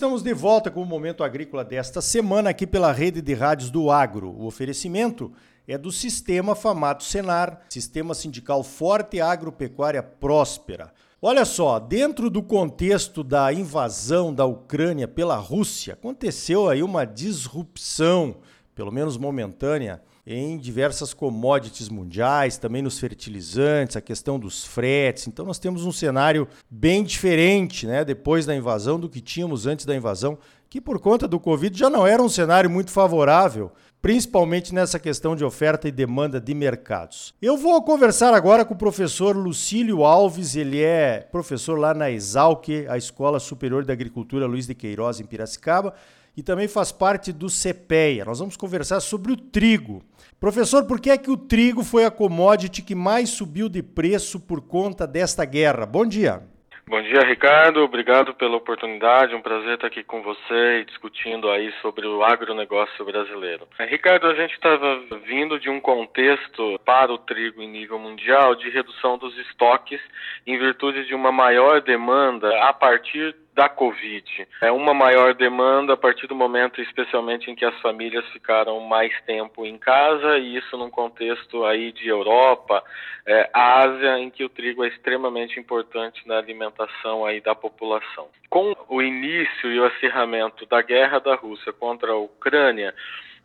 estamos de volta com o Momento Agrícola desta semana aqui pela rede de rádios do Agro. O oferecimento é do Sistema Famato Senar, Sistema Sindical Forte Agropecuária Próspera. Olha só, dentro do contexto da invasão da Ucrânia pela Rússia, aconteceu aí uma disrupção, pelo menos momentânea, em diversas commodities mundiais, também nos fertilizantes, a questão dos fretes. Então nós temos um cenário bem diferente, né, depois da invasão do que tínhamos antes da invasão, que por conta do Covid já não era um cenário muito favorável, principalmente nessa questão de oferta e demanda de mercados. Eu vou conversar agora com o professor Lucílio Alves, ele é professor lá na Exalc, a Escola Superior de Agricultura Luiz de Queiroz em Piracicaba e também faz parte do CPEA. Nós vamos conversar sobre o trigo. Professor, por que é que o trigo foi a commodity que mais subiu de preço por conta desta guerra? Bom dia. Bom dia, Ricardo. Obrigado pela oportunidade. Um prazer estar aqui com você e discutindo aí sobre o agronegócio brasileiro. É, Ricardo, a gente estava vindo de um contexto para o trigo em nível mundial de redução dos estoques em virtude de uma maior demanda a partir da Covid. É uma maior demanda a partir do momento, especialmente, em que as famílias ficaram mais tempo em casa, e isso num contexto aí de Europa, é, Ásia, em que o trigo é extremamente importante na alimentação aí da população. Com o início e o acirramento da guerra da Rússia contra a Ucrânia,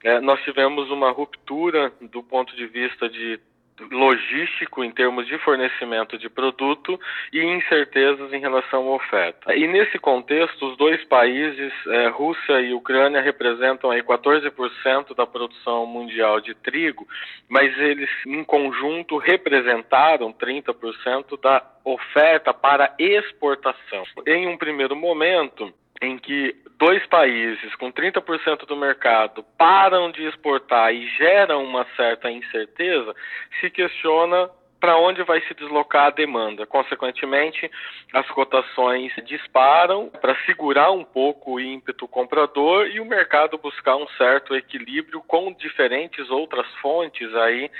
é, nós tivemos uma ruptura do ponto de vista de logístico em termos de fornecimento de produto e incertezas em relação à oferta. E nesse contexto, os dois países, é, Rússia e Ucrânia, representam aí 14% da produção mundial de trigo, mas eles em conjunto representaram 30% da oferta para exportação. Em um primeiro momento, em que dois países com 30% do mercado param de exportar e geram uma certa incerteza, se questiona para onde vai se deslocar a demanda. Consequentemente, as cotações disparam para segurar um pouco o ímpeto comprador e o mercado buscar um certo equilíbrio com diferentes outras fontes aí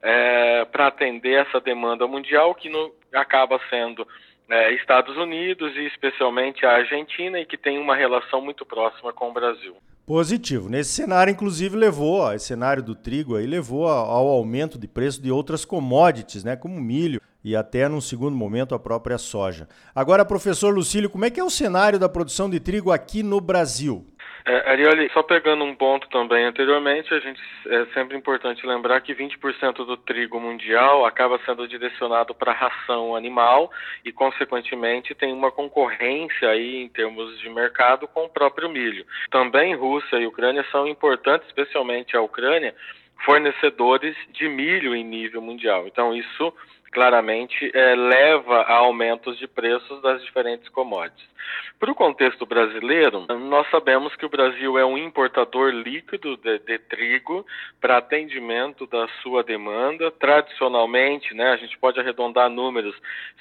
é, para atender essa demanda mundial que no, acaba sendo é, Estados Unidos e especialmente a Argentina e que tem uma relação muito próxima com o Brasil. Positivo. Nesse cenário, inclusive, levou, ó, esse cenário do trigo aí levou ao aumento de preço de outras commodities, né, como milho e até num segundo momento a própria soja. Agora, professor Lucílio, como é que é o cenário da produção de trigo aqui no Brasil? É, Arioli, só pegando um ponto também anteriormente, a gente é sempre importante lembrar que 20% do trigo mundial acaba sendo direcionado para ração animal e, consequentemente, tem uma concorrência aí em termos de mercado com o próprio milho. Também Rússia e Ucrânia são importantes, especialmente a Ucrânia, fornecedores de milho em nível mundial. Então, isso claramente é, leva a aumentos de preços das diferentes commodities. Para o contexto brasileiro, nós sabemos que o Brasil é um importador líquido de, de trigo para atendimento da sua demanda. Tradicionalmente, né, a gente pode arredondar números: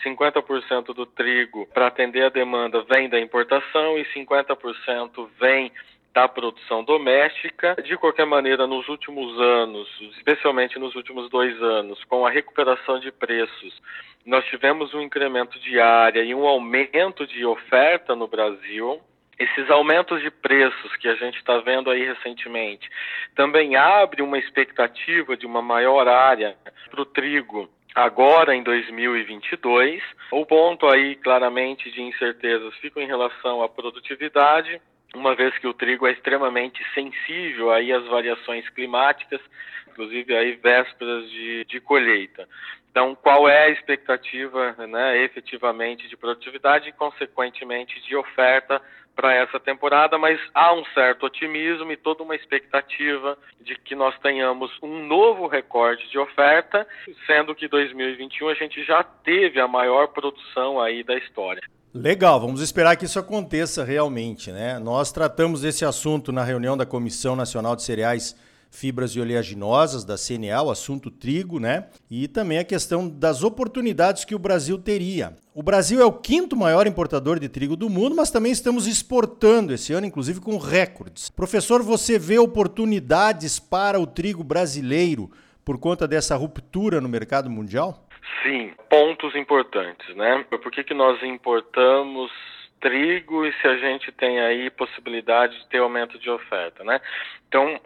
50% do trigo para atender a demanda vem da importação e 50% vem da produção doméstica. De qualquer maneira, nos últimos anos, especialmente nos últimos dois anos, com a recuperação de preços, nós tivemos um incremento de área e um aumento de oferta no Brasil. Esses aumentos de preços que a gente está vendo aí recentemente também abre uma expectativa de uma maior área para o trigo agora em 2022. O ponto aí claramente de incertezas fica em relação à produtividade uma vez que o trigo é extremamente sensível aí às variações climáticas, inclusive aí vésperas de, de colheita. Então, qual é a expectativa, né, efetivamente, de produtividade e, consequentemente, de oferta para essa temporada? Mas há um certo otimismo e toda uma expectativa de que nós tenhamos um novo recorde de oferta, sendo que 2021 a gente já teve a maior produção aí da história. Legal, vamos esperar que isso aconteça realmente, né? Nós tratamos desse assunto na reunião da Comissão Nacional de Cereais, Fibras e Oleaginosas, da CNA, o assunto trigo, né? E também a questão das oportunidades que o Brasil teria. O Brasil é o quinto maior importador de trigo do mundo, mas também estamos exportando esse ano, inclusive com recordes. Professor, você vê oportunidades para o trigo brasileiro por conta dessa ruptura no mercado mundial? Sim, pontos importantes, né? Por que, que nós importamos trigo e se a gente tem aí possibilidade de ter aumento de oferta, né? Então,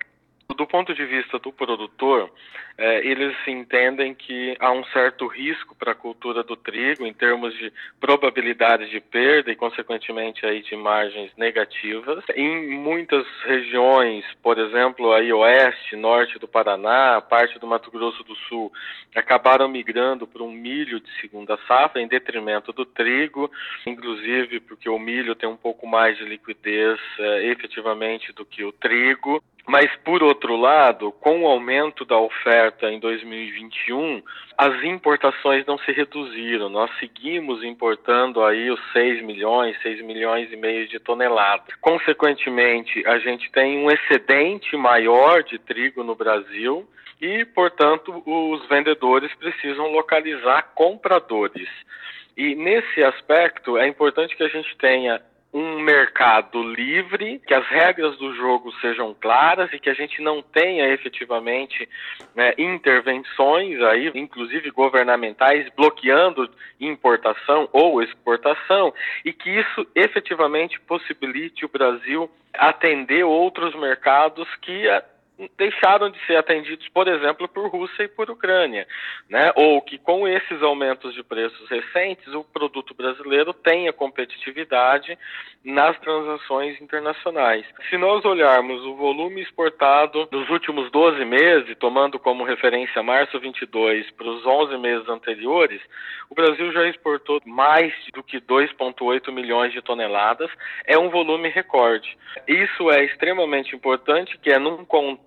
do ponto de vista do produtor, é, eles entendem que há um certo risco para a cultura do trigo em termos de probabilidade de perda e, consequentemente, aí de margens negativas. Em muitas regiões, por exemplo, aí oeste, norte do Paraná, parte do Mato Grosso do Sul, acabaram migrando para um milho de segunda safra em detrimento do trigo, inclusive porque o milho tem um pouco mais de liquidez é, efetivamente do que o trigo. Mas, por outro lado, com o aumento da oferta em 2021, as importações não se reduziram. Nós seguimos importando aí os 6 milhões, 6 milhões e meio de toneladas. Consequentemente, a gente tem um excedente maior de trigo no Brasil e, portanto, os vendedores precisam localizar compradores. E nesse aspecto é importante que a gente tenha um mercado livre, que as regras do jogo sejam claras e que a gente não tenha efetivamente né, intervenções aí, inclusive governamentais, bloqueando importação ou exportação e que isso efetivamente possibilite o Brasil atender outros mercados que deixaram de ser atendidos, por exemplo, por Rússia e por Ucrânia, né? Ou que com esses aumentos de preços recentes, o produto brasileiro tenha competitividade nas transações internacionais. Se nós olharmos o volume exportado nos últimos 12 meses, tomando como referência março 22 para os 11 meses anteriores, o Brasil já exportou mais do que 2,8 milhões de toneladas, é um volume recorde. Isso é extremamente importante, que é num contexto,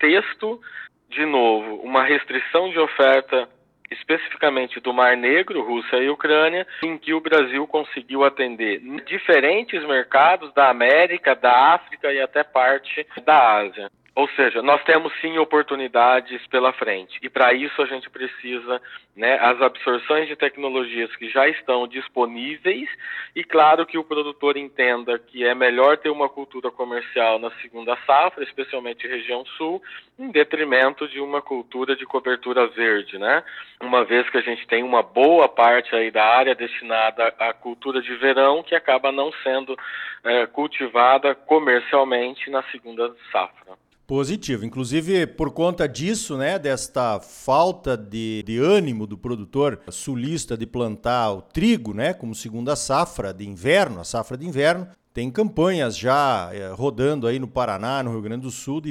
de novo, uma restrição de oferta especificamente do Mar Negro, Rússia e Ucrânia, em que o Brasil conseguiu atender diferentes mercados da América, da África e até parte da Ásia. Ou seja, nós temos sim oportunidades pela frente e para isso a gente precisa né, as absorções de tecnologias que já estão disponíveis e claro que o produtor entenda que é melhor ter uma cultura comercial na segunda safra, especialmente região sul, em detrimento de uma cultura de cobertura verde, né? Uma vez que a gente tem uma boa parte aí da área destinada à cultura de verão que acaba não sendo é, cultivada comercialmente na segunda safra. Positivo. Inclusive, por conta disso, né, desta falta de, de ânimo do produtor sulista de plantar o trigo, né, como segunda safra de inverno, a safra de inverno, tem campanhas já é, rodando aí no Paraná, no Rio Grande do Sul,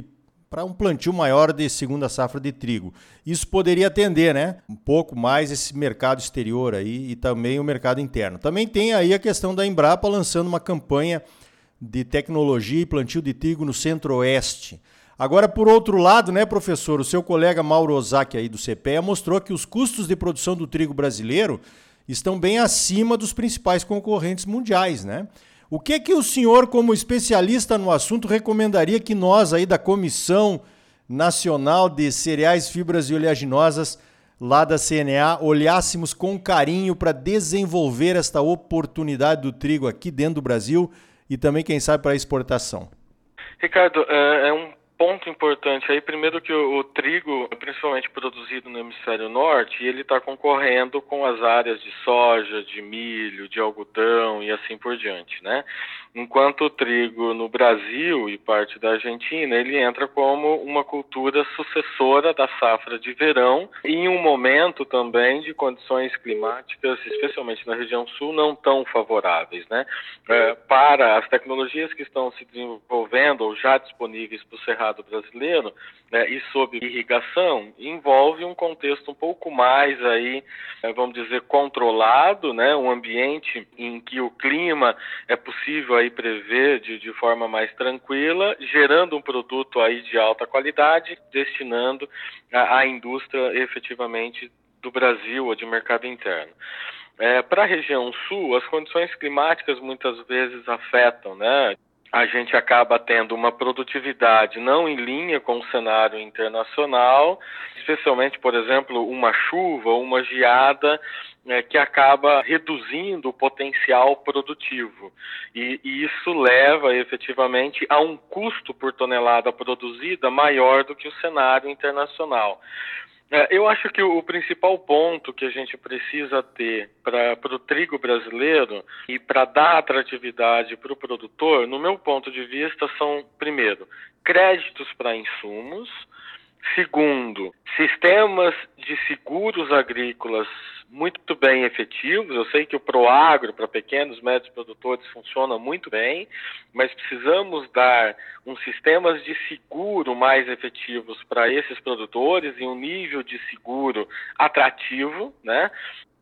para um plantio maior de segunda safra de trigo. Isso poderia atender, né, um pouco mais esse mercado exterior aí e também o mercado interno. Também tem aí a questão da Embrapa lançando uma campanha de tecnologia e plantio de trigo no Centro-Oeste. Agora, por outro lado, né, professor, o seu colega Mauro Ozaki aí do CPEA mostrou que os custos de produção do trigo brasileiro estão bem acima dos principais concorrentes mundiais, né? O que que o senhor, como especialista no assunto, recomendaria que nós aí da Comissão Nacional de Cereais, Fibras e Oleaginosas lá da CNA olhássemos com carinho para desenvolver esta oportunidade do trigo aqui dentro do Brasil e também, quem sabe, para exportação? Ricardo, é, é um ponto importante aí, primeiro que o, o trigo, principalmente produzido no hemisfério norte, ele está concorrendo com as áreas de soja, de milho, de algodão e assim por diante, né? Enquanto o trigo no Brasil e parte da Argentina, ele entra como uma cultura sucessora da safra de verão em um momento também de condições climáticas, especialmente na região sul, não tão favoráveis, né? É, para as tecnologias que estão se desenvolvendo ou já disponíveis para o cerrado brasileiro né, e sob irrigação, envolve um contexto um pouco mais aí, é, vamos dizer, controlado, né? Um ambiente em que o clima é possível aí prever de, de forma mais tranquila, gerando um produto aí de alta qualidade, destinando à indústria efetivamente do Brasil ou de mercado interno. É, Para a região sul, as condições climáticas muitas vezes afetam, né? A gente acaba tendo uma produtividade não em linha com o cenário internacional, especialmente, por exemplo, uma chuva ou uma geada é, que acaba reduzindo o potencial produtivo. E, e, isso leva efetivamente a um custo por tonelada produzida maior do que o cenário internacional. É, eu acho que o principal ponto que a gente precisa ter para o trigo brasileiro e para dar atratividade para o produtor, no meu ponto de vista, são, primeiro, créditos para insumos, segundo, sistemas de seguros agrícolas muito bem efetivos. Eu sei que o Proagro para pequenos e médios produtores funciona muito bem, mas precisamos dar um sistemas de seguro mais efetivos para esses produtores e um nível de seguro atrativo, né?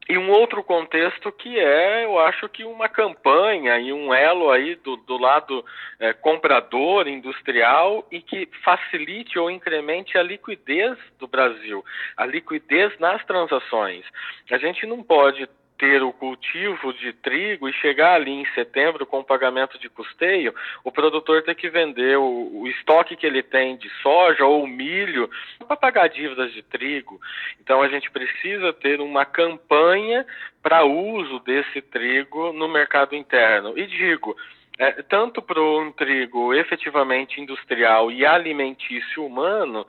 E um outro contexto que é, eu acho que uma campanha e um elo aí do, do lado é, comprador industrial e que facilite ou incremente a liquidez do Brasil, a liquidez nas transações. A gente não pode ter o cultivo de trigo e chegar ali em setembro com pagamento de custeio, o produtor ter que vender o, o estoque que ele tem de soja ou milho para pagar dívidas de trigo. Então a gente precisa ter uma campanha para uso desse trigo no mercado interno. E digo, é, tanto para um trigo efetivamente industrial e alimentício humano,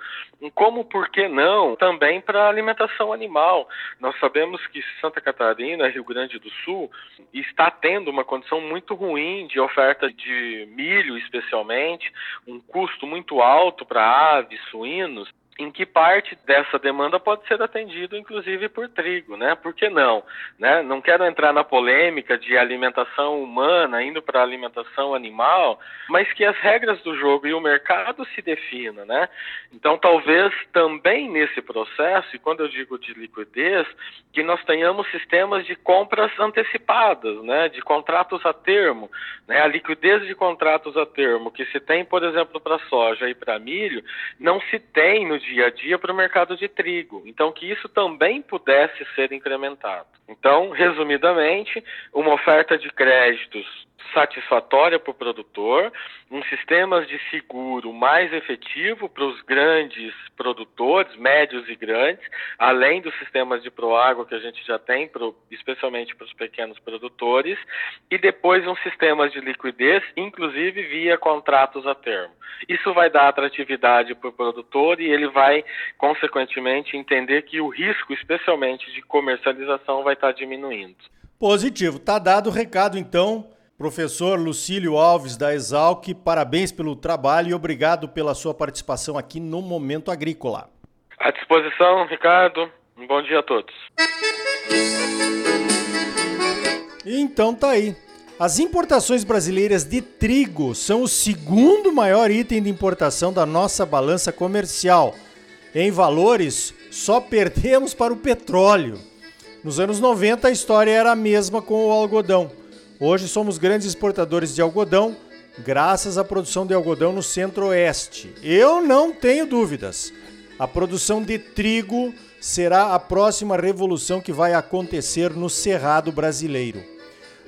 como, por que não, também para alimentação animal. Nós sabemos que Santa Catarina, Rio Grande do Sul, está tendo uma condição muito ruim de oferta de milho, especialmente, um custo muito alto para aves, suínos, em que parte dessa demanda pode ser atendido, inclusive por trigo, né? Por que não? Né? Não quero entrar na polêmica de alimentação humana indo para alimentação animal, mas que as regras do jogo e o mercado se definam, né? Então, talvez também nesse processo, e quando eu digo de liquidez, que nós tenhamos sistemas de compras antecipadas, né? De contratos a termo, né? A liquidez de contratos a termo que se tem, por exemplo, para soja e para milho, não se tem no dia a dia para o mercado de trigo. Então, que isso também pudesse ser incrementado. Então, resumidamente, uma oferta de créditos satisfatória para o produtor, um sistema de seguro mais efetivo para os grandes produtores, médios e grandes, além dos sistemas de proágua que a gente já tem, pro, especialmente para os pequenos produtores, e depois um sistema de liquidez, inclusive via contratos a termo. Isso vai dar atratividade para o produtor e ele vai, consequentemente, entender que o risco, especialmente de comercialização, vai estar diminuindo. Positivo. Tá dado o recado, então. Professor Lucílio Alves da Exalc, parabéns pelo trabalho e obrigado pela sua participação aqui no Momento Agrícola. À disposição, Ricardo. Um bom dia a todos. Então tá aí. As importações brasileiras de trigo são o segundo maior item de importação da nossa balança comercial. Em valores, só perdemos para o petróleo. Nos anos 90 a história era a mesma com o algodão. Hoje somos grandes exportadores de algodão, graças à produção de algodão no Centro-Oeste. Eu não tenho dúvidas. A produção de trigo será a próxima revolução que vai acontecer no Cerrado brasileiro.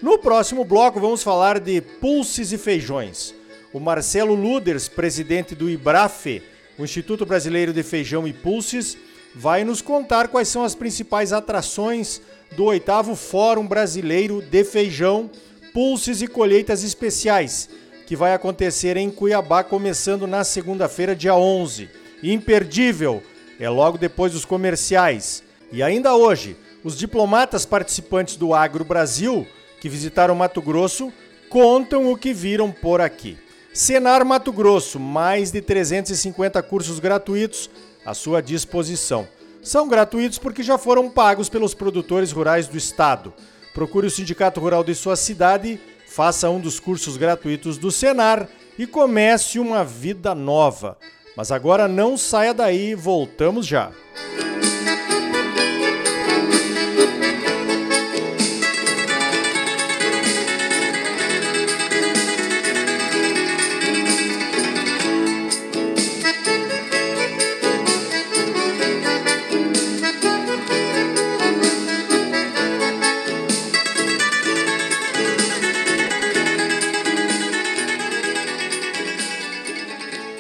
No próximo bloco vamos falar de pulses e feijões. O Marcelo Luders, presidente do IBRAFE, o Instituto Brasileiro de Feijão e Pulses, vai nos contar quais são as principais atrações do oitavo Fórum Brasileiro de Feijão, Pulses e Colheitas Especiais, que vai acontecer em Cuiabá, começando na segunda-feira, dia 11. Imperdível, é logo depois dos comerciais. E ainda hoje, os diplomatas participantes do Agro Brasil, que visitaram Mato Grosso, contam o que viram por aqui. Senar Mato Grosso, mais de 350 cursos gratuitos à sua disposição. São gratuitos porque já foram pagos pelos produtores rurais do estado. Procure o sindicato rural de sua cidade, faça um dos cursos gratuitos do Senar e comece uma vida nova. Mas agora não saia daí, voltamos já.